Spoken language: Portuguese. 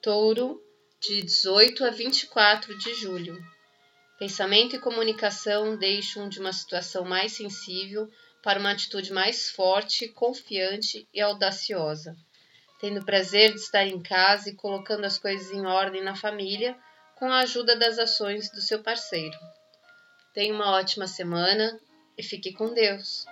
Touro, de 18 a 24 de julho. Pensamento e comunicação deixam de uma situação mais sensível para uma atitude mais forte, confiante e audaciosa, tendo prazer de estar em casa e colocando as coisas em ordem na família com a ajuda das ações do seu parceiro. Tenha uma ótima semana e fique com Deus.